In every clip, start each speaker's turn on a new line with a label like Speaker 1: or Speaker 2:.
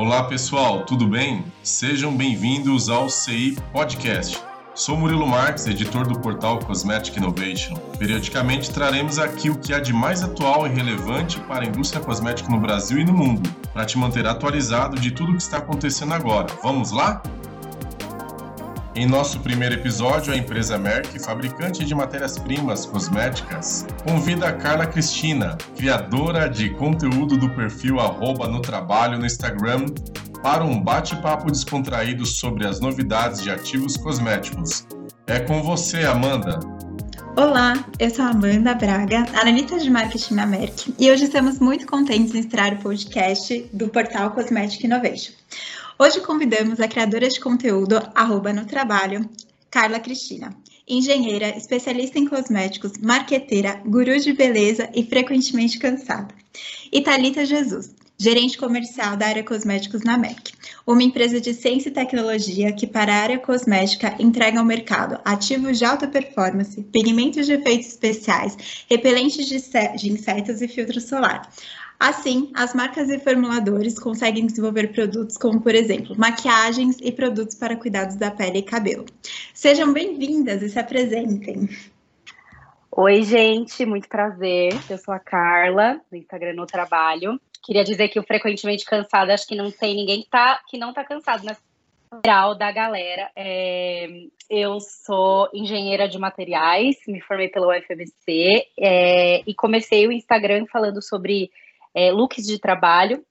Speaker 1: Olá pessoal, tudo bem? Sejam bem-vindos ao CI Podcast. Sou Murilo Marques, editor do portal Cosmetic Innovation. Periodicamente traremos aqui o que há de mais atual e relevante para a indústria cosmética no Brasil e no mundo, para te manter atualizado de tudo o que está acontecendo agora. Vamos lá? Em nosso primeiro episódio, a empresa Merck, fabricante de matérias-primas cosméticas, convida a Carla Cristina, criadora de conteúdo do perfil arroba no trabalho no Instagram, para um bate-papo descontraído sobre as novidades de ativos cosméticos. É com você, Amanda.
Speaker 2: Olá, eu sou a Amanda Braga, analista de marketing na Merck, e hoje estamos muito contentes em estrear o podcast do portal Cosmetic Innovation. Hoje convidamos a criadora de conteúdo arroba no trabalho, Carla Cristina, engenheira, especialista em cosméticos, marqueteira, guru de beleza e frequentemente cansada. E Thalita Jesus, gerente comercial da área cosméticos na MEC, uma empresa de ciência e tecnologia que para a área cosmética entrega ao mercado ativos de alta performance, pigmentos de efeitos especiais, repelentes de insetos e filtro solar, Assim, as marcas e formuladores conseguem desenvolver produtos como, por exemplo, maquiagens e produtos para cuidados da pele e cabelo. Sejam bem-vindas e se apresentem.
Speaker 3: Oi, gente, muito prazer. Eu sou a Carla, do Instagram No Trabalho. Queria dizer que o Frequentemente Cansada, acho que não tem ninguém que, tá, que não tá cansado, mas geral da galera. É, eu sou engenheira de materiais, me formei pela UFMC é, e comecei o Instagram falando sobre é, looks de trabalho.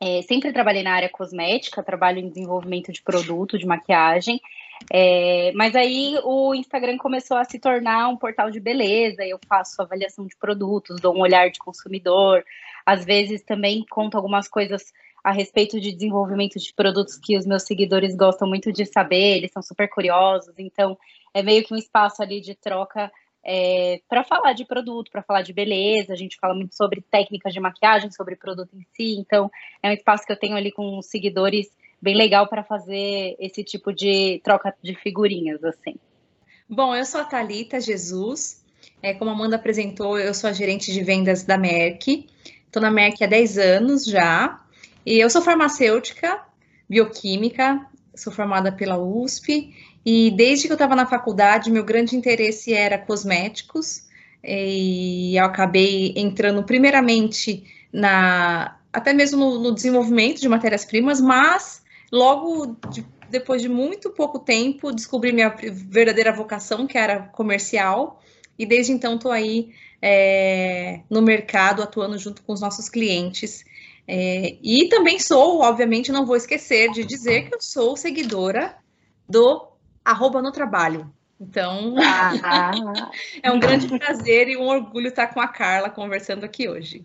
Speaker 3: É, sempre trabalhei na área cosmética, trabalho em desenvolvimento de produto, de maquiagem. É, mas aí o Instagram começou a se tornar um portal de beleza. Eu faço avaliação de produtos, dou um olhar de consumidor. Às vezes também conto algumas coisas a respeito de desenvolvimento de produtos que os meus seguidores gostam muito de saber, eles são super curiosos. Então, é meio que um espaço ali de troca é, para falar de produto, para falar de beleza. A gente fala muito sobre técnicas de maquiagem, sobre produto em si. Então, é um espaço que eu tenho ali com seguidores bem legal para fazer esse tipo de troca de figurinhas, assim.
Speaker 4: Bom, eu sou a Thalita Jesus. É, como a Amanda apresentou, eu sou a gerente de vendas da Merck. Estou na Merck há 10 anos já. E eu sou farmacêutica, bioquímica, sou formada pela USP e desde que eu estava na faculdade, meu grande interesse era cosméticos, e eu acabei entrando primeiramente na até mesmo no, no desenvolvimento de matérias-primas, mas logo de, depois de muito pouco tempo descobri minha verdadeira vocação, que era comercial, e desde então estou aí é, no mercado atuando junto com os nossos clientes. É, e também sou, obviamente, não vou esquecer de dizer que eu sou seguidora do arroba no trabalho. Então, ah. é um grande prazer e um orgulho estar com a Carla conversando aqui hoje.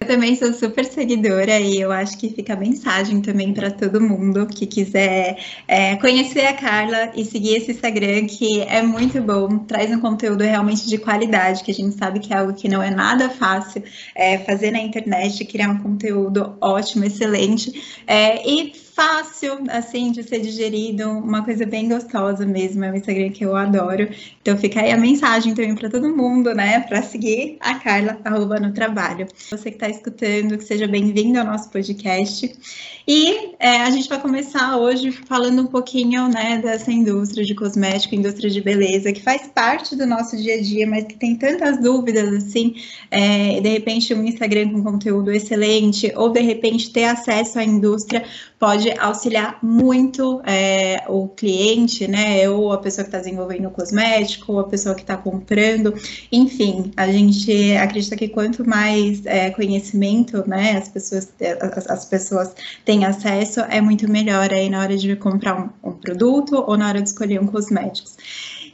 Speaker 2: Eu também sou super seguidora e eu acho que fica a mensagem também para todo mundo que quiser é, conhecer a Carla e seguir esse Instagram, que é muito bom, traz um conteúdo realmente de qualidade, que a gente sabe que é algo que não é nada fácil é, fazer na internet, criar um conteúdo ótimo, excelente. É, e fácil, assim, de ser digerido, uma coisa bem gostosa mesmo. É um Instagram que eu adoro. Então fica aí a mensagem também para todo mundo, né? Para seguir a Carla, arroba no trabalho. Você que está escutando, que seja bem-vindo ao nosso podcast. E é, a gente vai começar hoje falando um pouquinho, né, dessa indústria de cosmético, indústria de beleza, que faz parte do nosso dia a dia, mas que tem tantas dúvidas, assim, é, de repente um Instagram com conteúdo excelente, ou de repente ter acesso à indústria pode auxiliar muito é, o cliente, né? Ou a pessoa que está desenvolvendo o cosmético, ou a pessoa que está comprando. Enfim, a gente acredita que quanto mais é, conhecimento, né, as pessoas, as, as, pessoas têm acesso, é muito melhor aí na hora de comprar um, um produto ou na hora de escolher um cosmético.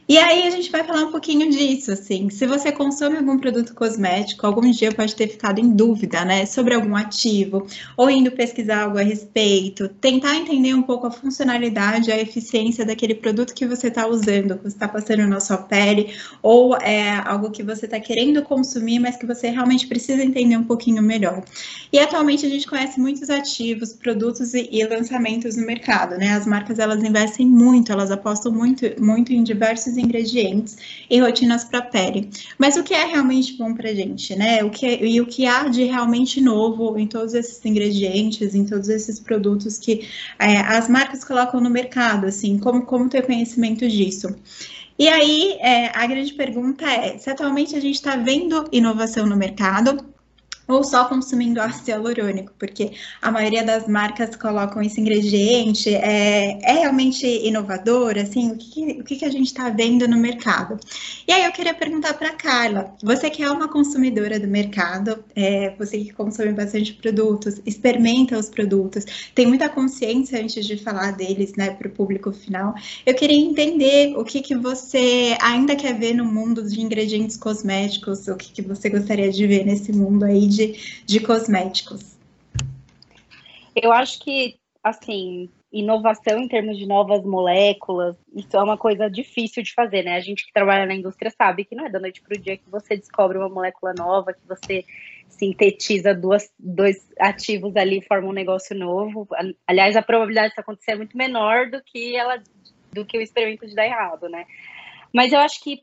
Speaker 2: E aí a gente vai falar um pouquinho disso, assim, se você consome algum produto cosmético, algum dia pode ter ficado em dúvida, né, sobre algum ativo, ou indo pesquisar algo a respeito, tentar entender um pouco a funcionalidade, a eficiência daquele produto que você está usando, que você está passando na sua pele, ou é algo que você está querendo consumir, mas que você realmente precisa entender um pouquinho melhor. E atualmente a gente conhece muitos ativos, produtos e, e lançamentos no mercado, né, as marcas elas investem muito, elas apostam muito, muito em diversos esses ingredientes e rotinas para a pele. Mas o que é realmente bom para a gente, né? O que é, e o que há de realmente novo em todos esses ingredientes, em todos esses produtos que é, as marcas colocam no mercado, assim, como, como ter conhecimento disso. E aí, é, a grande pergunta é: se atualmente a gente está vendo inovação no mercado, ou só consumindo ácido hialurônico, porque a maioria das marcas colocam esse ingrediente, é, é realmente inovador, assim, o que, o que a gente está vendo no mercado? E aí eu queria perguntar para Carla, você que é uma consumidora do mercado, é, você que consome bastante produtos, experimenta os produtos, tem muita consciência antes de falar deles, né, para o público final, eu queria entender o que, que você ainda quer ver no mundo de ingredientes cosméticos, o que, que você gostaria de ver nesse mundo aí de, de cosméticos?
Speaker 3: Eu acho que, assim, inovação em termos de novas moléculas, isso é uma coisa difícil de fazer, né? A gente que trabalha na indústria sabe que não é da noite para o dia que você descobre uma molécula nova, que você sintetiza duas, dois ativos ali e forma um negócio novo. Aliás, a probabilidade disso acontecer é muito menor do que ela do que o experimento de dar errado, né? Mas eu acho que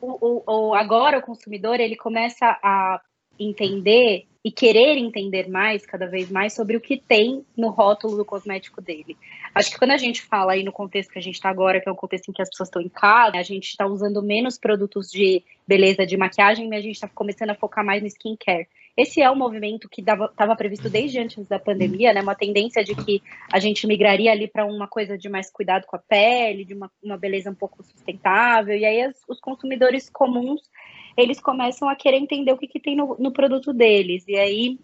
Speaker 3: o, o, o agora o consumidor ele começa a entender e querer entender mais, cada vez mais, sobre o que tem no rótulo do cosmético dele. Acho que quando a gente fala aí no contexto que a gente está agora, que é um contexto em que as pessoas estão em casa, a gente está usando menos produtos de beleza, de maquiagem, mas a gente está começando a focar mais no skincare. Esse é um movimento que estava previsto desde antes da pandemia, né? Uma tendência de que a gente migraria ali para uma coisa de mais cuidado com a pele, de uma, uma beleza um pouco sustentável, e aí as, os consumidores comuns eles começam a querer entender o que, que tem no, no produto deles. E aí,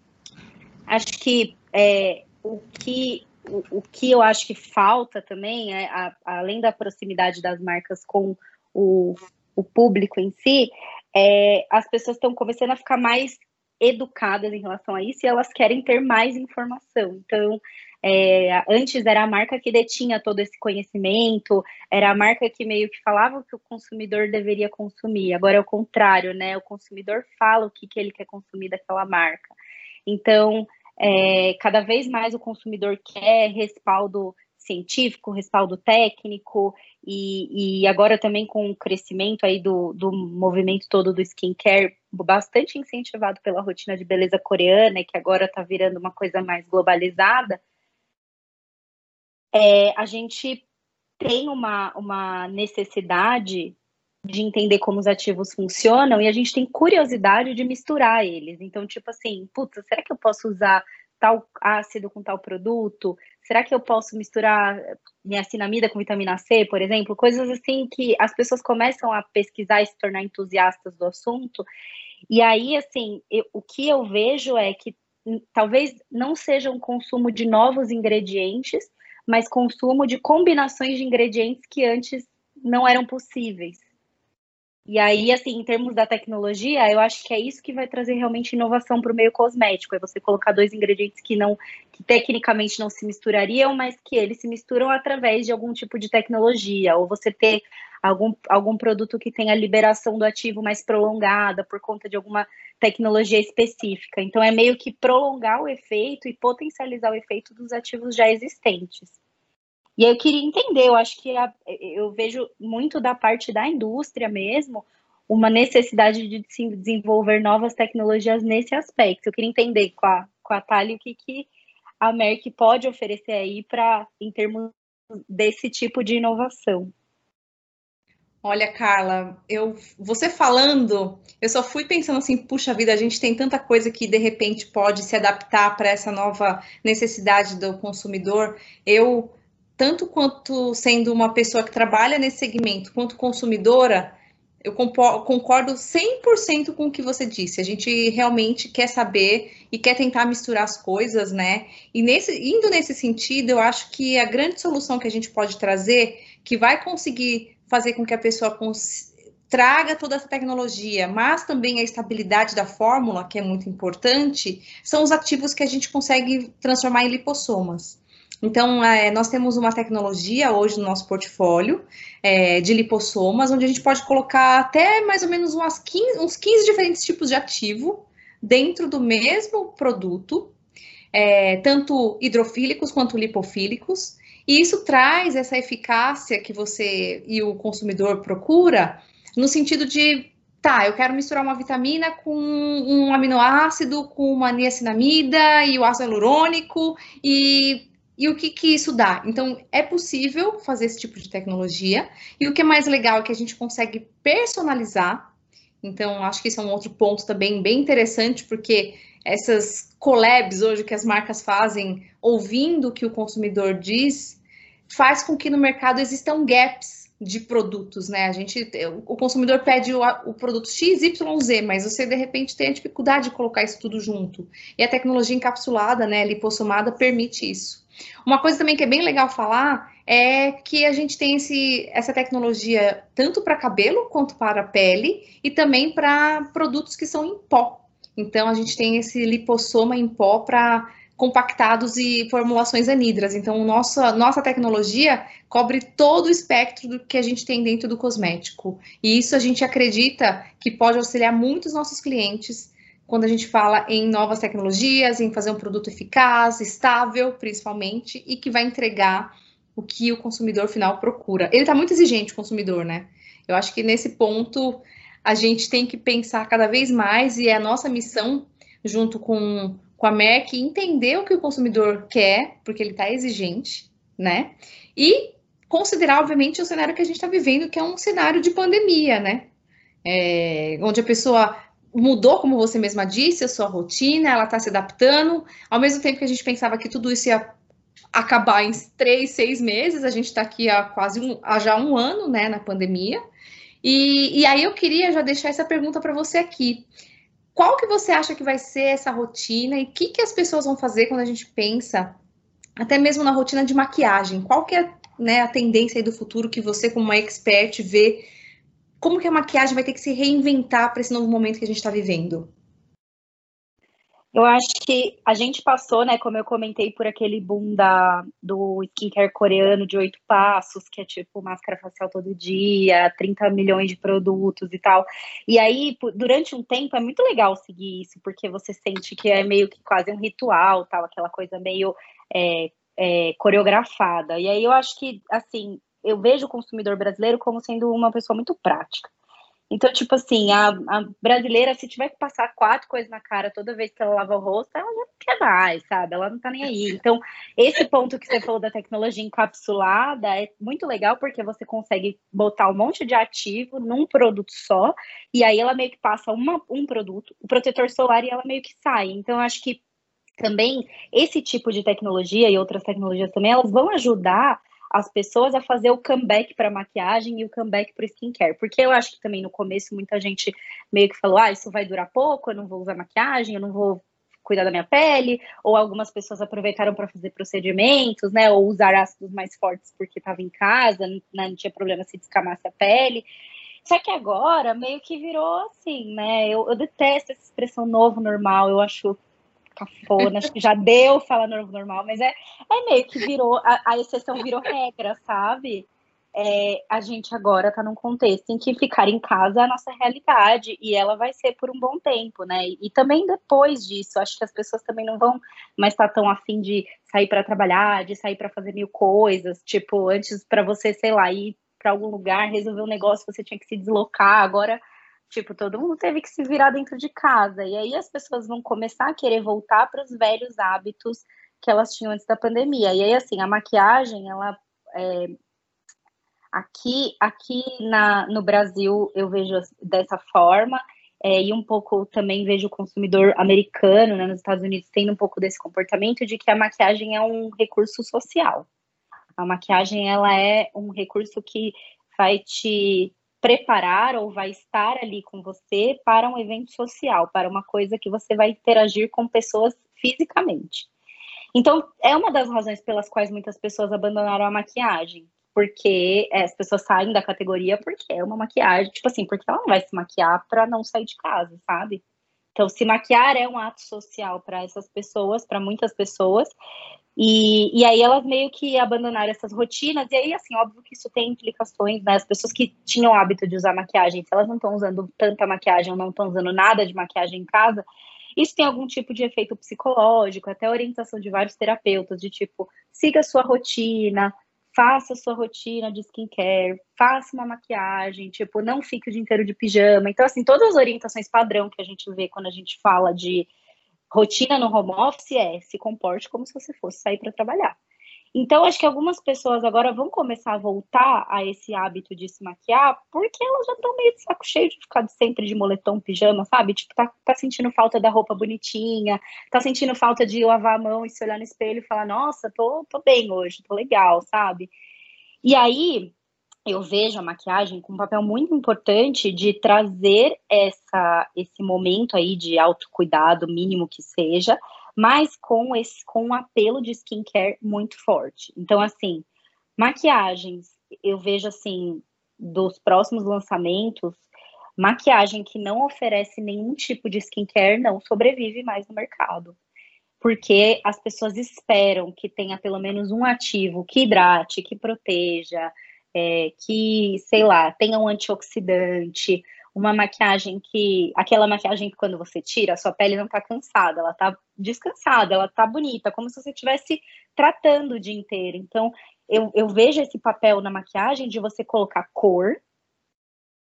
Speaker 3: acho que é, o que o, o, que eu acho que falta também, é, a, além da proximidade das marcas com o, o público em si, é, as pessoas estão começando a ficar mais educadas em relação a isso e elas querem ter mais informação. Então, é, antes era a marca que detinha todo esse conhecimento, era a marca que meio que falava o que o consumidor deveria consumir. Agora é o contrário, né? O consumidor fala o que, que ele quer consumir daquela marca. Então, é, cada vez mais o consumidor quer respaldo científico, respaldo técnico, e, e, agora também com o crescimento aí do, do movimento todo do skincare, bastante incentivado pela rotina de beleza coreana, que agora está virando uma coisa mais globalizada, é, a gente tem uma, uma necessidade de entender como os ativos funcionam e a gente tem curiosidade de misturar eles. Então, tipo assim, puta, será que eu posso usar tal ácido com tal produto? Será que eu posso misturar niacinamida com vitamina C, por exemplo? Coisas assim que as pessoas começam a pesquisar e se tornar entusiastas do assunto. E aí, assim, eu, o que eu vejo é que talvez não seja um consumo de novos ingredientes, mas consumo de combinações de ingredientes que antes não eram possíveis. E aí, assim, em termos da tecnologia, eu acho que é isso que vai trazer realmente inovação para o meio cosmético. É você colocar dois ingredientes que não, que tecnicamente não se misturariam, mas que eles se misturam através de algum tipo de tecnologia. Ou você ter algum, algum produto que tenha liberação do ativo mais prolongada por conta de alguma tecnologia específica. Então, é meio que prolongar o efeito e potencializar o efeito dos ativos já existentes. E eu queria entender, eu acho que a, eu vejo muito da parte da indústria mesmo, uma necessidade de se desenvolver novas tecnologias nesse aspecto. Eu queria entender com a, com a Thalia o que, que a Merck pode oferecer aí para em termos desse tipo de inovação.
Speaker 4: Olha, Carla, eu você falando, eu só fui pensando assim, puxa vida, a gente tem tanta coisa que de repente pode se adaptar para essa nova necessidade do consumidor. Eu tanto quanto sendo uma pessoa que trabalha nesse segmento, quanto consumidora, eu concordo 100% com o que você disse. A gente realmente quer saber e quer tentar misturar as coisas, né? E nesse, indo nesse sentido, eu acho que a grande solução que a gente pode trazer, que vai conseguir fazer com que a pessoa traga toda essa tecnologia, mas também a estabilidade da fórmula, que é muito importante, são os ativos que a gente consegue transformar em lipossomas. Então, é, nós temos uma tecnologia hoje no nosso portfólio é, de lipossomas, onde a gente pode colocar até mais ou menos umas 15, uns 15 diferentes tipos de ativo dentro do mesmo produto, é, tanto hidrofílicos quanto lipofílicos, E isso traz essa eficácia que você e o consumidor procura, no sentido de, tá, eu quero misturar uma vitamina com um aminoácido, com uma niacinamida e o ácido hialurônico, e, e o que, que isso dá? Então, é possível fazer esse tipo de tecnologia, e o que é mais legal é que a gente consegue personalizar, então, acho que isso é um outro ponto também bem interessante, porque essas collabs hoje que as marcas fazem, ouvindo o que o consumidor diz, faz com que no mercado existam gaps de produtos, né? A gente, o consumidor pede o, o produto X, Y, Z, mas você de repente tem a dificuldade de colocar isso tudo junto. E a tecnologia encapsulada, né, lipossomada, permite isso. Uma coisa também que é bem legal falar é que a gente tem esse, essa tecnologia tanto para cabelo quanto para pele e também para produtos que são em pó. Então, a gente tem esse lipossoma em pó para compactados e formulações anidras. Então, nossa, nossa tecnologia cobre todo o espectro do que a gente tem dentro do cosmético. E isso a gente acredita que pode auxiliar muitos nossos clientes quando a gente fala em novas tecnologias, em fazer um produto eficaz, estável, principalmente, e que vai entregar o que o consumidor final procura. Ele está muito exigente, o consumidor, né? Eu acho que nesse ponto a gente tem que pensar cada vez mais e é a nossa missão, junto com, com a MEC, entender o que o consumidor quer, porque ele está exigente, né? E considerar, obviamente, o cenário que a gente está vivendo, que é um cenário de pandemia, né? É, onde a pessoa mudou, como você mesma disse, a sua rotina, ela está se adaptando, ao mesmo tempo que a gente pensava que tudo isso ia acabar em três, seis meses, a gente está aqui há quase um, há já um ano, né, na pandemia, e, e aí eu queria já deixar essa pergunta para você aqui. Qual que você acha que vai ser essa rotina e o que, que as pessoas vão fazer quando a gente pensa, até mesmo na rotina de maquiagem? Qual que é né, a tendência do futuro que você, como uma expert, vê como que a maquiagem vai ter que se reinventar para esse novo momento que a gente está vivendo?
Speaker 3: Eu acho que a gente passou, né, como eu comentei, por aquele boom da, do skincare coreano de oito passos, que é tipo máscara facial todo dia, 30 milhões de produtos e tal. E aí, durante um tempo, é muito legal seguir isso, porque você sente que é meio que quase um ritual, tal, aquela coisa meio é, é, coreografada. E aí eu acho que, assim, eu vejo o consumidor brasileiro como sendo uma pessoa muito prática. Então, tipo assim, a, a, brasileira, se tiver que passar quatro coisas na cara toda vez que ela lava o rosto, ela já não quer mais, sabe? Ela não tá nem aí. Então, esse ponto que você falou da tecnologia encapsulada é muito legal porque você consegue botar um monte de ativo num produto só, e aí ela meio que passa uma, um produto, o protetor solar, e ela meio que sai. Então, acho que também esse tipo de tecnologia e outras tecnologias também, elas vão ajudar as pessoas a fazer o comeback para maquiagem e o comeback para skincare. Porque eu acho que também no começo muita gente meio que falou: ah, isso vai durar pouco, eu não vou usar maquiagem, eu não vou cuidar da minha pele, ou algumas pessoas aproveitaram para fazer procedimentos, né, ou usar ácidos mais fortes porque estava em casa, não, não tinha problema se descamasse a pele. Só que agora meio que virou assim, né? Eu, eu detesto essa expressão novo normal, eu acho cafona, acho que já deu falar normal, mas é, é meio que virou, a, a exceção virou regra, sabe? É, a gente agora está num contexto em que ficar em casa é a nossa realidade e ela vai ser por um bom tempo, né? E, e também depois disso, acho que as pessoas também não vão mais estar tão afim de sair para trabalhar, de sair para fazer mil coisas. Tipo, antes para você, sei lá, ir para algum lugar, resolver um negócio, você tinha que se deslocar. Agora Tipo, todo mundo teve que se virar dentro de casa. E aí as pessoas vão começar a querer voltar para os velhos hábitos que elas tinham antes da pandemia. E aí, assim, a maquiagem, ela. É... Aqui, aqui na, no Brasil, eu vejo dessa forma. É, e um pouco também vejo o consumidor americano, né, nos Estados Unidos, tendo um pouco desse comportamento de que a maquiagem é um recurso social. A maquiagem, ela é um recurso que vai te preparar ou vai estar ali com você para um evento social, para uma coisa que você vai interagir com pessoas fisicamente. Então, é uma das razões pelas quais muitas pessoas abandonaram a maquiagem, porque é, as pessoas saem da categoria porque é uma maquiagem, tipo assim, porque ela não vai se maquiar para não sair de casa, sabe? Então, se maquiar é um ato social para essas pessoas, para muitas pessoas, e, e aí elas meio que abandonaram essas rotinas, e aí, assim, óbvio que isso tem implicações, né? As pessoas que tinham o hábito de usar maquiagem, se elas não estão usando tanta maquiagem ou não estão usando nada de maquiagem em casa, Isso tem algum tipo de efeito psicológico, até orientação de vários terapeutas, de tipo, siga a sua rotina, faça a sua rotina de skincare, faça uma maquiagem, tipo, não fique o dia inteiro de pijama. Então, assim, todas as orientações padrão que a gente vê quando a gente fala de rotina no home office é se comporte como se você fosse sair para trabalhar. Então, acho que algumas pessoas agora vão começar a voltar a esse hábito de se maquiar, porque elas já estão meio de saco cheio de ficar sempre de moletom, pijama, sabe? Tipo, tá, tá sentindo falta da roupa bonitinha, tá sentindo falta de lavar a mão e se olhar no espelho e falar, nossa, tô, tô bem hoje, tô legal, sabe? E aí, eu vejo a maquiagem com um papel muito importante de trazer essa, esse momento aí de autocuidado, mínimo que seja, mas com esse com um apelo de skincare muito forte. Então, assim, maquiagens, eu vejo assim, dos próximos lançamentos, maquiagem que não oferece nenhum tipo de skincare não sobrevive mais no mercado. Porque as pessoas esperam que tenha pelo menos um ativo que hidrate, que proteja, é, que, sei lá, tenha um antioxidante, uma maquiagem que. Aquela maquiagem que quando você tira, a sua pele não tá cansada, ela tá descansada, ela tá bonita, como se você estivesse tratando o dia inteiro. Então, eu, eu vejo esse papel na maquiagem de você colocar cor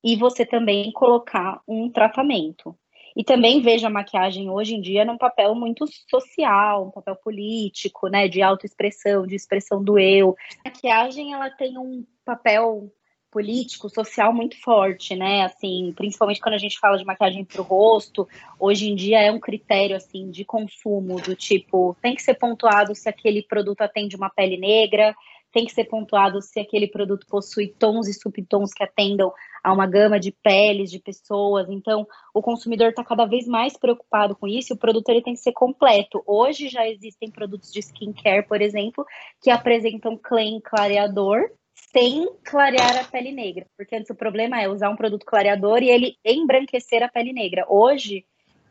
Speaker 3: e você também colocar um tratamento. E também vejo a maquiagem hoje em dia num papel muito social, um papel político, né, de autoexpressão, de expressão do eu. A maquiagem ela tem um papel político, social muito forte, né? Assim, principalmente quando a gente fala de maquiagem para o rosto, hoje em dia é um critério assim de consumo do tipo tem que ser pontuado se aquele produto atende uma pele negra, tem que ser pontuado se aquele produto possui tons e subtons que atendam a uma gama de peles de pessoas. Então, o consumidor está cada vez mais preocupado com isso. E o produto ele tem que ser completo. Hoje já existem produtos de skincare, por exemplo, que apresentam claim clareador sem clarear a pele negra, porque antes o problema é usar um produto clareador e ele embranquecer a pele negra. Hoje,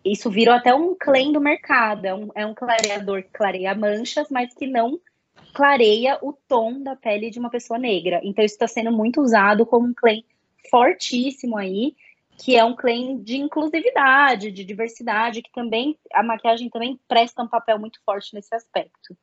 Speaker 3: isso virou até um claim do mercado, é um, é um clareador que clareia manchas, mas que não clareia o tom da pele de uma pessoa negra. Então, isso está sendo muito usado como um claim fortíssimo aí, que é um claim de inclusividade, de diversidade, que também a maquiagem também presta um papel muito forte nesse aspecto.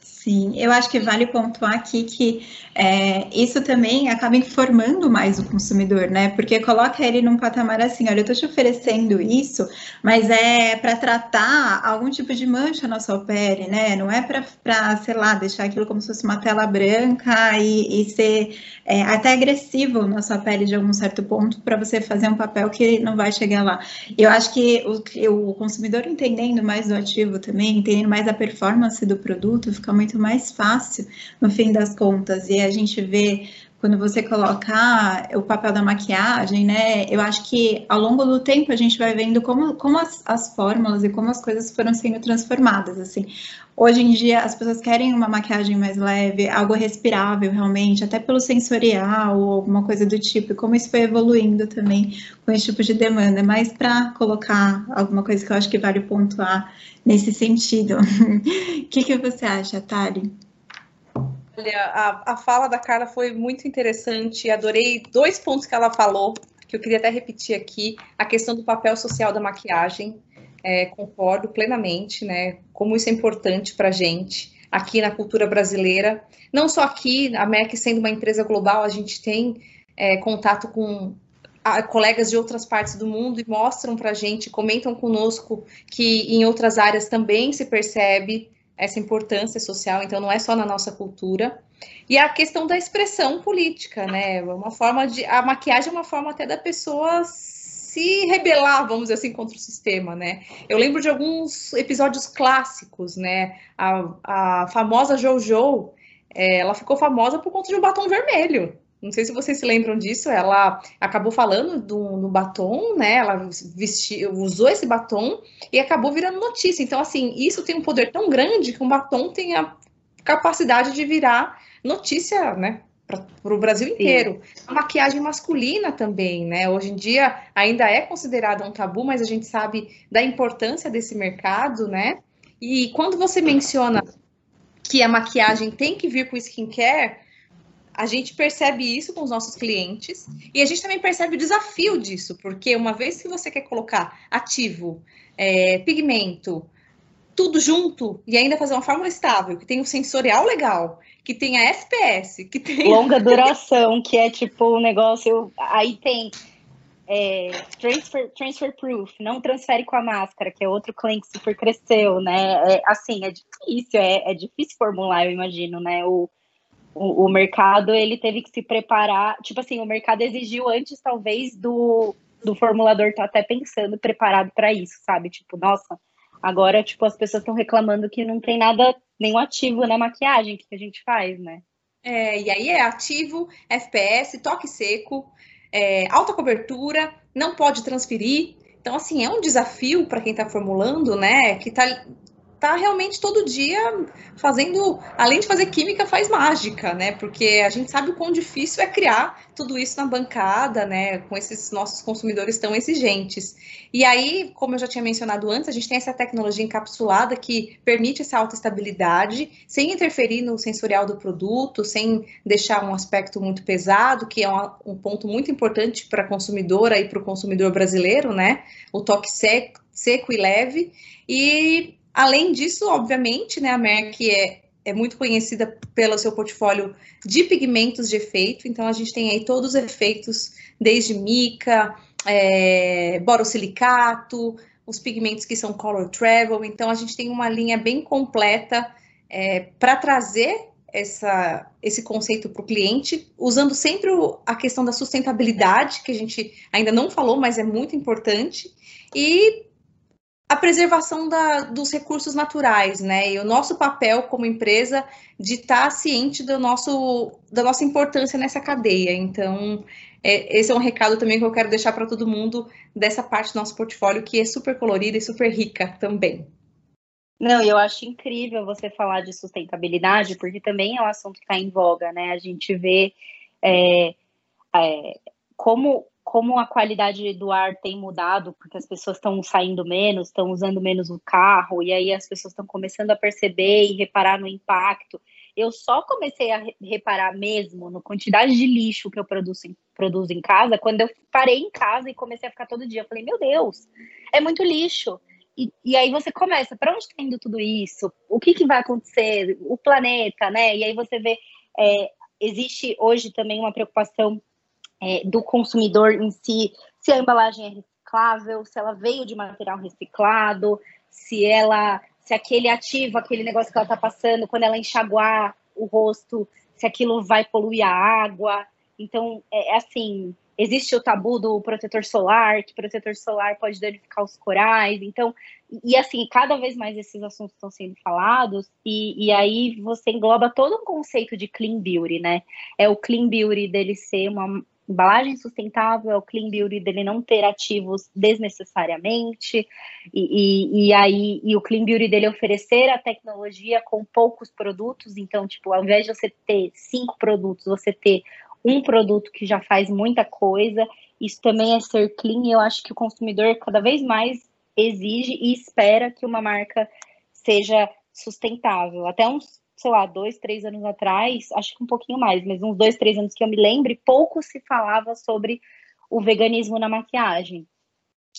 Speaker 2: Sim, eu acho que vale pontuar aqui que é, isso também acaba informando mais o consumidor, né? Porque coloca ele num patamar assim, olha, eu tô te oferecendo isso, mas é para tratar algum tipo de mancha na sua pele, né? Não é para, sei lá, deixar aquilo como se fosse uma tela branca e, e ser é, até agressivo na sua pele de algum certo ponto para você fazer um papel que não vai chegar lá. Eu acho que o, o consumidor entendendo mais do ativo também, entendendo mais a performance do produto, fica muito mais fácil no fim das contas. E a gente vê quando você colocar o papel da maquiagem, né? Eu acho que ao longo do tempo a gente vai vendo como, como as, as fórmulas e como as coisas foram sendo transformadas, assim. Hoje em dia as pessoas querem uma maquiagem mais leve, algo respirável realmente, até pelo sensorial ou alguma coisa do tipo, e como isso foi evoluindo também com esse tipo de demanda. Mas para colocar alguma coisa que eu acho que vale pontuar nesse sentido, o que, que você acha, Tali?
Speaker 4: Olha, a, a fala da Carla foi muito interessante. Adorei dois pontos que ela falou, que eu queria até repetir aqui. A questão do papel social da maquiagem. É, concordo plenamente, né? Como isso é importante para a gente aqui na cultura brasileira. Não só aqui, a MEC sendo uma empresa global, a gente tem é, contato com a, colegas de outras partes do mundo e mostram para a gente, comentam conosco que em outras áreas também se percebe essa importância social, então não é só na nossa cultura. E a questão da expressão política, né? Uma forma de. A maquiagem é uma forma até da pessoa se rebelar, vamos dizer assim, contra o sistema, né? Eu lembro de alguns episódios clássicos, né? A, a famosa Jojo, é, ela ficou famosa por conta de um batom vermelho. Não sei se vocês se lembram disso, ela acabou falando do, do batom, né? Ela vestiu, usou esse batom e acabou virando notícia. Então, assim, isso tem um poder tão grande que um batom tem a capacidade de virar notícia, né? Para o Brasil inteiro. Sim. A maquiagem masculina também, né? Hoje em dia ainda é considerada um tabu, mas a gente sabe da importância desse mercado, né? E quando você menciona que a maquiagem tem que vir com skincare, a gente percebe isso com os nossos clientes e a gente também percebe o desafio disso, porque uma vez que você quer colocar ativo, é, pigmento, tudo junto e ainda fazer uma fórmula estável, que tem um sensorial legal, que tem a SPS, que tem.
Speaker 3: Longa duração, que é tipo um negócio. Aí tem é, transfer, transfer proof, não transfere com a máscara, que é outro claim que super cresceu, né? É, assim, é difícil, é, é difícil formular, eu imagino, né? O, o, o, mercado, ele teve que se preparar, tipo assim, o mercado exigiu antes, talvez, do, do formulador estar tá até pensando, preparado para isso, sabe? Tipo, nossa, agora, tipo, as pessoas estão reclamando que não tem nada, nenhum ativo na maquiagem que a gente faz, né?
Speaker 4: É, e aí é ativo, FPS, toque seco, é, alta cobertura, não pode transferir. Então, assim, é um desafio para quem está formulando, né? Que está tá realmente todo dia fazendo, além de fazer química, faz mágica, né? Porque a gente sabe o quão difícil é criar tudo isso na bancada, né? Com esses nossos consumidores tão exigentes. E aí, como eu já tinha mencionado antes, a gente tem essa tecnologia encapsulada que permite essa alta estabilidade, sem interferir no sensorial do produto, sem deixar um aspecto muito pesado, que é um, ponto muito importante para a consumidora e para o consumidor brasileiro, né? O toque seco, seco e leve. E Além disso, obviamente, né, a Merck é, é muito conhecida pelo seu portfólio de pigmentos de efeito, então a gente tem aí todos os efeitos, desde mica, é, borosilicato, os pigmentos que são color travel, então a gente tem uma linha bem completa é, para trazer essa, esse conceito para o cliente, usando sempre a questão da sustentabilidade, que a gente ainda não falou, mas é muito importante, e a preservação da, dos recursos naturais, né? E o nosso papel como empresa de estar tá ciente do nosso, da nossa importância nessa cadeia. Então, é, esse é um recado também que eu quero deixar para todo mundo dessa parte do nosso portfólio, que é super colorida e super rica também.
Speaker 3: Não, eu acho incrível você falar de sustentabilidade, porque também é um assunto que está em voga, né? A gente vê é, é, como como a qualidade do ar tem mudado, porque as pessoas estão saindo menos, estão usando menos o carro, e aí as pessoas estão começando a perceber e reparar no impacto. Eu só comecei a reparar mesmo no quantidade de lixo que eu produzo em, produzo em casa quando eu parei em casa e comecei a ficar todo dia. Eu falei, meu Deus, é muito lixo. E, e aí você começa, para onde está indo tudo isso? O que, que vai acontecer? O planeta, né? E aí você vê, é, existe hoje também uma preocupação é, do consumidor em si, se a embalagem é reciclável, se ela veio de material reciclado, se ela, se aquele ativo, aquele negócio que ela está passando, quando ela enxaguar o rosto, se aquilo vai poluir a água. Então, é, é assim, existe o tabu do protetor solar, que protetor solar pode danificar os corais. Então, e assim, cada vez mais esses assuntos estão sendo falados, e, e aí você engloba todo um conceito de clean beauty, né? É o clean beauty dele ser uma, embalagem sustentável, é o clean beauty dele não ter ativos desnecessariamente, e, e, e, aí e o clean beauty dele oferecer a tecnologia com poucos produtos, então, tipo, ao invés de você ter cinco produtos, você ter um produto que já faz muita coisa, isso também é ser clean, e eu acho que o consumidor cada vez mais exige e espera que uma marca seja sustentável. Até uns sei lá, dois, três anos atrás, acho que um pouquinho mais, mas uns dois, três anos que eu me lembre, pouco se falava sobre o veganismo na maquiagem.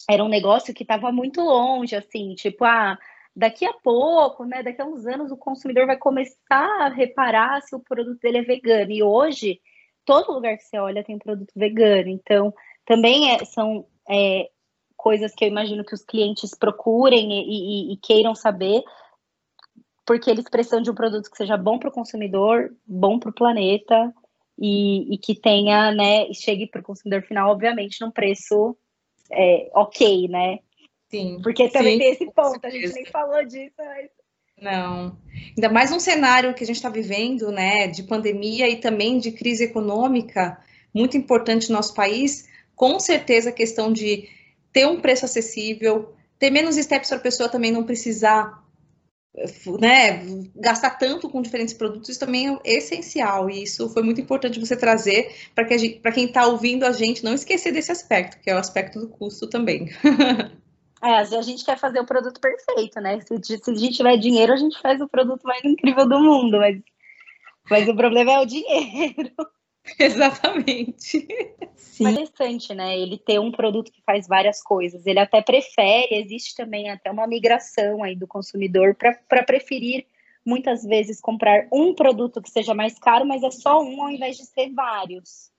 Speaker 3: Era um negócio que estava muito longe, assim, tipo, ah, daqui a pouco, né, daqui a uns anos, o consumidor vai começar a reparar se o produto dele é vegano. E hoje, todo lugar que você olha tem produto vegano. Então, também é, são é, coisas que eu imagino que os clientes procurem e, e, e queiram saber, porque eles precisam de um produto que seja bom para o consumidor, bom para o planeta e, e, que tenha, né, chegue para o consumidor final, obviamente, num preço é, ok, né?
Speaker 4: Sim.
Speaker 3: Porque também
Speaker 4: sim,
Speaker 3: tem esse ponto, a gente nem falou disso, mas...
Speaker 4: Não. Ainda mais um cenário que a gente está vivendo, né, de pandemia e também de crise econômica, muito importante no nosso país, com certeza a questão de ter um preço acessível, ter menos steps para a pessoa também não precisar né, gastar tanto com diferentes produtos, isso também é essencial, e isso foi muito importante você trazer para que para quem está ouvindo a gente não esquecer desse aspecto, que é o aspecto do custo também.
Speaker 3: É, a gente quer fazer o produto perfeito, né? Se, se a gente tiver dinheiro, a gente faz o produto mais incrível do mundo, mas Mas o problema é o dinheiro.
Speaker 4: Exatamente.
Speaker 3: Sim. Interessante, né? Ele ter um produto que faz várias coisas. Ele até prefere, existe também até uma migração aí do consumidor para preferir muitas vezes comprar um produto que seja mais caro, mas é só um ao invés de ser vários.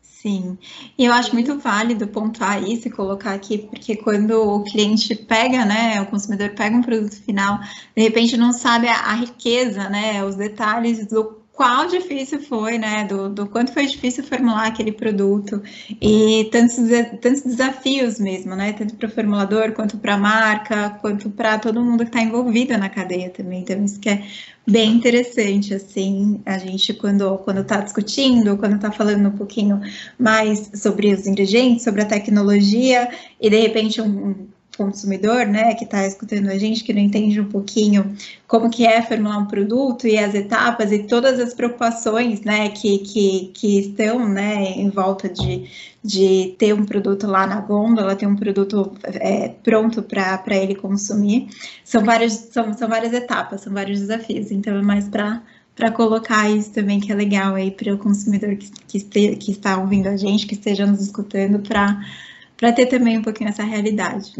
Speaker 2: Sim, e eu acho muito válido pontuar isso e colocar aqui, porque quando o cliente pega, né, o consumidor pega um produto final, de repente não sabe a, a riqueza, né, os detalhes do qual difícil foi, né? Do, do, quanto foi difícil formular aquele produto e tantos, tantos desafios mesmo, né? Tanto para o formulador, quanto para a marca, quanto para todo mundo que está envolvido na cadeia também. Então, isso que é bem interessante, assim, a gente quando quando está discutindo, quando está falando um pouquinho mais sobre os ingredientes, sobre a tecnologia, e de repente um, consumidor, né, que está escutando a gente, que não entende um pouquinho como que é formular um produto e as etapas e todas as preocupações, né, que, que, que estão, né, em volta de, de ter um produto lá na gôndola, ter um produto é, pronto para ele consumir, são várias, são, são várias etapas, são vários desafios, então é mais para para colocar isso também que é legal aí para o consumidor que, que, este, que está ouvindo a gente, que esteja nos escutando, para para ter também um pouquinho essa realidade.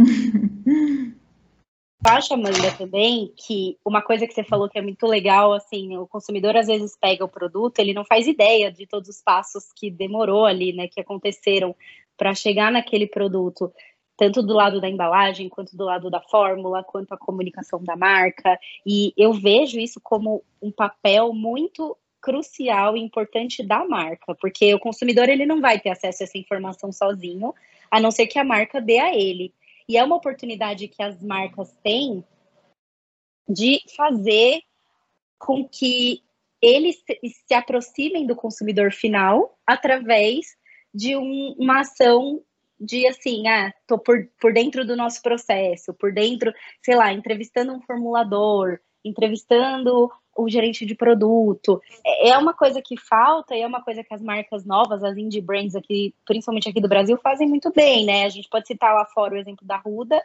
Speaker 3: Eu acho, Amanda, também que uma coisa que você falou que é muito legal, assim, o consumidor às vezes pega o produto, ele não faz ideia de todos os passos que demorou ali, né, que aconteceram para chegar naquele produto, tanto do lado da embalagem, quanto do lado da fórmula, quanto a comunicação da marca. E eu vejo isso como um papel muito crucial e importante da marca, porque o consumidor ele não vai ter acesso a essa informação sozinho, a não ser que a marca dê a ele. E é uma oportunidade que as marcas têm de fazer com que eles se aproximem do consumidor final através de um, uma ação de assim, ah, tô por, por dentro do nosso processo, por dentro, sei lá, entrevistando um formulador, entrevistando o gerente de produto. É, é uma coisa que falta e é uma coisa que as marcas novas, as indie brands aqui, principalmente aqui do Brasil, fazem muito bem, né? A gente pode citar lá fora o exemplo da Ruda,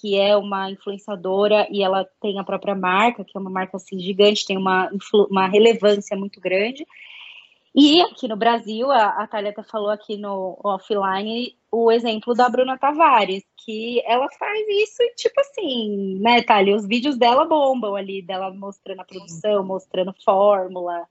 Speaker 3: que é uma influenciadora e ela tem a própria marca, que é uma marca assim gigante, tem uma, uma relevância muito grande. E aqui no Brasil, a, a Thalia até falou aqui no offline o exemplo da Bruna Tavares, que ela faz isso e, tipo assim, né, Thalia? Os vídeos dela bombam ali, dela mostrando a produção, mostrando fórmula.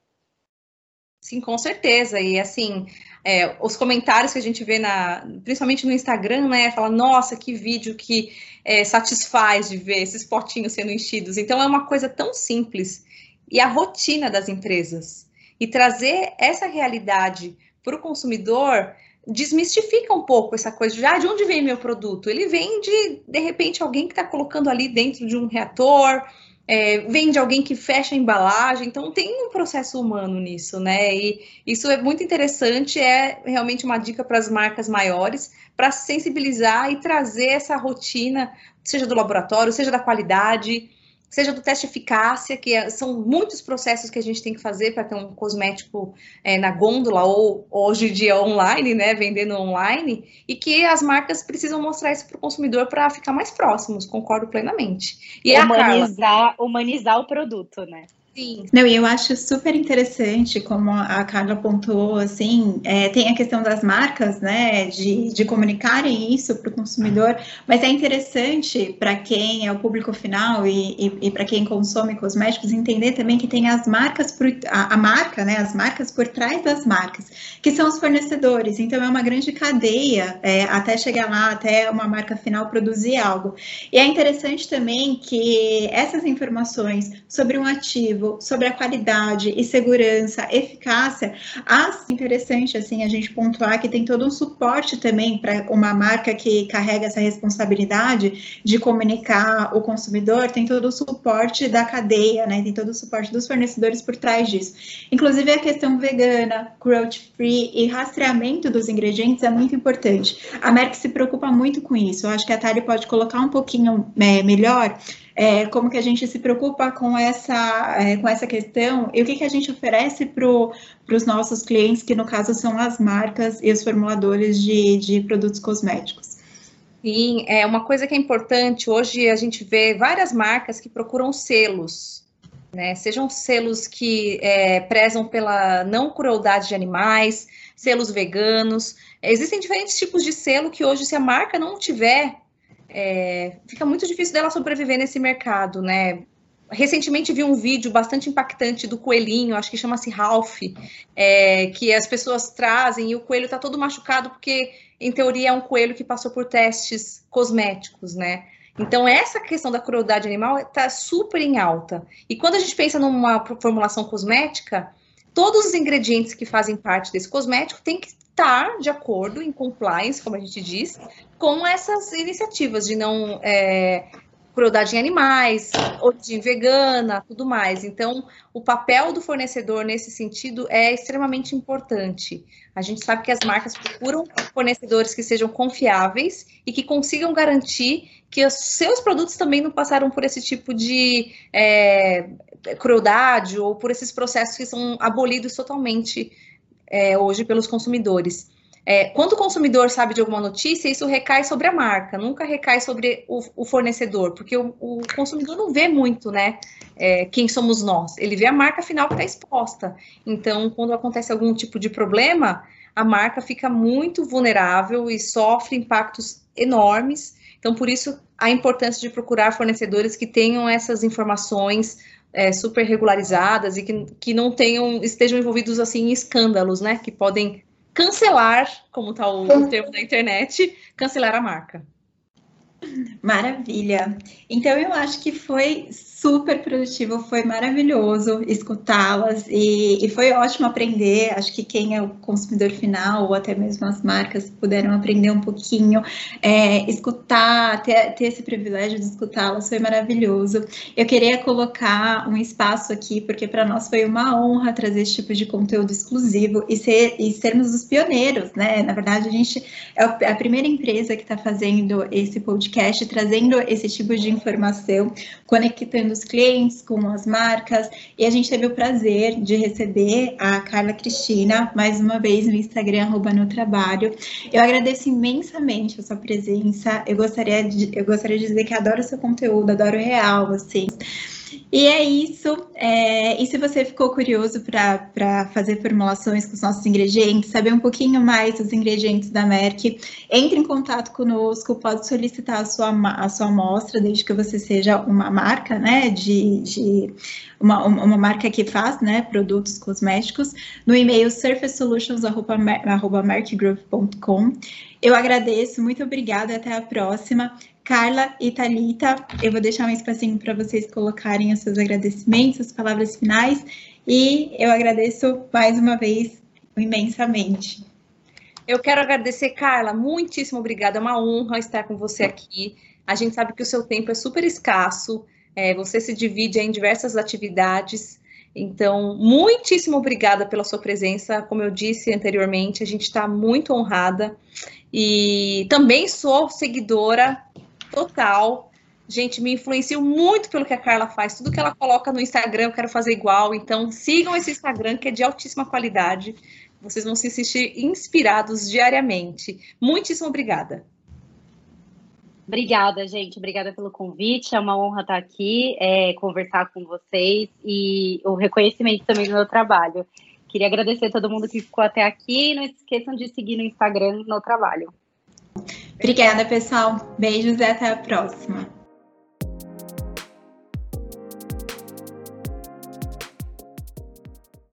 Speaker 4: Sim, com certeza. E assim, é, os comentários que a gente vê na, principalmente no Instagram, né, fala, nossa, que vídeo que é, satisfaz de ver esses potinhos sendo enchidos. Então é uma coisa tão simples e a rotina das empresas e trazer essa realidade para o consumidor desmistifica um pouco essa coisa de, ah, de onde vem meu produto? Ele vem de, de repente, alguém que está colocando ali dentro de um reator, é, vem de alguém que fecha a embalagem, então tem um processo humano nisso, né? E isso é muito interessante, é realmente uma dica para as marcas maiores, para sensibilizar e trazer essa rotina, seja do laboratório, seja da qualidade, seja do teste de eficácia, que é, são muitos processos que a gente tem que fazer para ter um cosmético é, na gôndola ou hoje em dia online, né, vendendo online, e que as marcas precisam mostrar isso para o consumidor para ficar mais próximos, concordo plenamente.
Speaker 3: E humanizar, humanizar o produto, né?
Speaker 2: Sim. Não, e eu acho super interessante, como a Carla pontuou, assim, é, tem a questão das marcas, né, de, de comunicarem isso para o consumidor, mas é interessante para quem é o público final e, e, e para quem consome cosméticos entender também que tem as marcas, por, a, a, marca, né, as marcas por trás das marcas, que são os fornecedores, então é uma grande cadeia é, até chegar lá, até uma marca final produzir algo. E é interessante também que essas informações sobre um ativo, sobre a qualidade e segurança, eficácia, as interessante assim a gente pontuar que tem todo um suporte também para uma marca que carrega essa responsabilidade de comunicar o consumidor, tem todo o suporte da cadeia, né? Tem todo o suporte dos fornecedores por trás disso. Inclusive a questão vegana, cruelty free e rastreamento dos ingredientes é muito importante. A Merck se preocupa muito com isso. Eu acho que a Thalia pode colocar um pouquinho é, melhor é, como que a gente se preocupa com essa, é, com essa questão e o que, que a gente oferece para os nossos clientes, que no caso são as marcas e os formuladores de, de produtos cosméticos.
Speaker 4: Sim, é uma coisa que é importante. Hoje a gente vê várias marcas que procuram selos né? Sejam selos que é, prezam pela não crueldade de animais, selos veganos. Existem diferentes tipos de selo que hoje, se a marca não tiver, é, fica muito difícil dela sobreviver nesse mercado, né? Recentemente vi um vídeo bastante impactante do coelhinho, acho que chama-se Ralph, é, que as pessoas trazem e o coelho está todo machucado porque, em teoria, é um coelho que passou por testes cosméticos, né? Então, essa questão da crueldade animal está super em alta. E quando a gente pensa numa formulação cosmética, todos os ingredientes que fazem parte desse cosmético têm que estar de acordo, em compliance, como a gente diz, com essas iniciativas de não é, crueldade em animais, origem vegana, tudo mais. Então, o papel do fornecedor nesse sentido é extremamente importante. A gente sabe que as marcas procuram fornecedores que sejam confiáveis e que consigam garantir que os seus produtos também não passaram por esse tipo de é, crueldade ou por esses processos que são abolidos totalmente é, hoje pelos consumidores. É, quando o consumidor sabe de alguma notícia, isso recai sobre a marca, nunca recai sobre o, o fornecedor, porque o, o, consumidor não vê muito, né, é, quem somos nós. Ele vê a marca final que está exposta. Então, quando acontece algum tipo de problema, a marca fica muito vulnerável e sofre impactos enormes. Então, por isso, a importância de procurar fornecedores que tenham essas informações é, super regularizadas e que, que não tenham, estejam envolvidos assim em escândalos, né? Que podem cancelar, como está o, o termo da internet, cancelar a marca.
Speaker 2: Maravilha. Então eu acho que foi super produtivo, foi maravilhoso escutá-las e, e, foi ótimo aprender. Acho que quem é o consumidor final ou até mesmo as marcas puderam aprender um pouquinho, é, escutar, ter, ter esse privilégio de escutá-las foi maravilhoso. Eu queria colocar um espaço aqui, porque para nós foi uma honra trazer esse tipo de conteúdo exclusivo e, ser, e sermos os pioneiros, né? Na verdade, a gente é, é a primeira empresa que está fazendo esse podcast, trazendo esse tipo de informação, conectando os clientes, com as marcas, e a gente teve o prazer de receber a Carla Cristina, mais uma vez no Instagram, arroba no trabalho. Eu agradeço imensamente a sua presença, eu gostaria de, eu gostaria de dizer que adoro o seu conteúdo, adoro o real, assim, e é isso. É, e se você ficou curioso para fazer formulações com os nossos ingredientes, saber um pouquinho mais dos ingredientes da Merck, entre em contato conosco, pode solicitar a sua, a sua amostra, desde que você seja uma marca, né, de, de uma, uma marca que faz, né, produtos cosméticos, no e-mail surfacesolutions.merckgroup.com. Eu agradeço, muito obrigada, até a próxima. Carla e Thalita, eu vou deixar um espacinho para vocês colocarem os seus agradecimentos, as palavras finais, e eu agradeço mais uma vez imensamente.
Speaker 4: Eu quero agradecer, Carla, muitíssimo obrigada, é uma honra estar com você aqui. A gente sabe que o seu tempo é super escasso, é, você se divide em diversas atividades, então, muitíssimo obrigada pela sua presença. Como eu disse anteriormente, a gente está muito honrada. E também sou seguidora total. Gente, me influenciou muito pelo que a Carla faz. Tudo que ela coloca no Instagram, eu quero fazer igual. Então, sigam esse Instagram, que é de altíssima qualidade. Vocês vão se sentir inspirados diariamente. Muitíssimo obrigada.
Speaker 3: Obrigada, gente. Obrigada pelo convite. É uma honra estar aqui, é, conversar com vocês e o reconhecimento também do meu trabalho. Queria agradecer a todo mundo que ficou até aqui. Não esqueçam de seguir no Instagram no trabalho.
Speaker 2: Obrigada, pessoal. Beijos e até a próxima.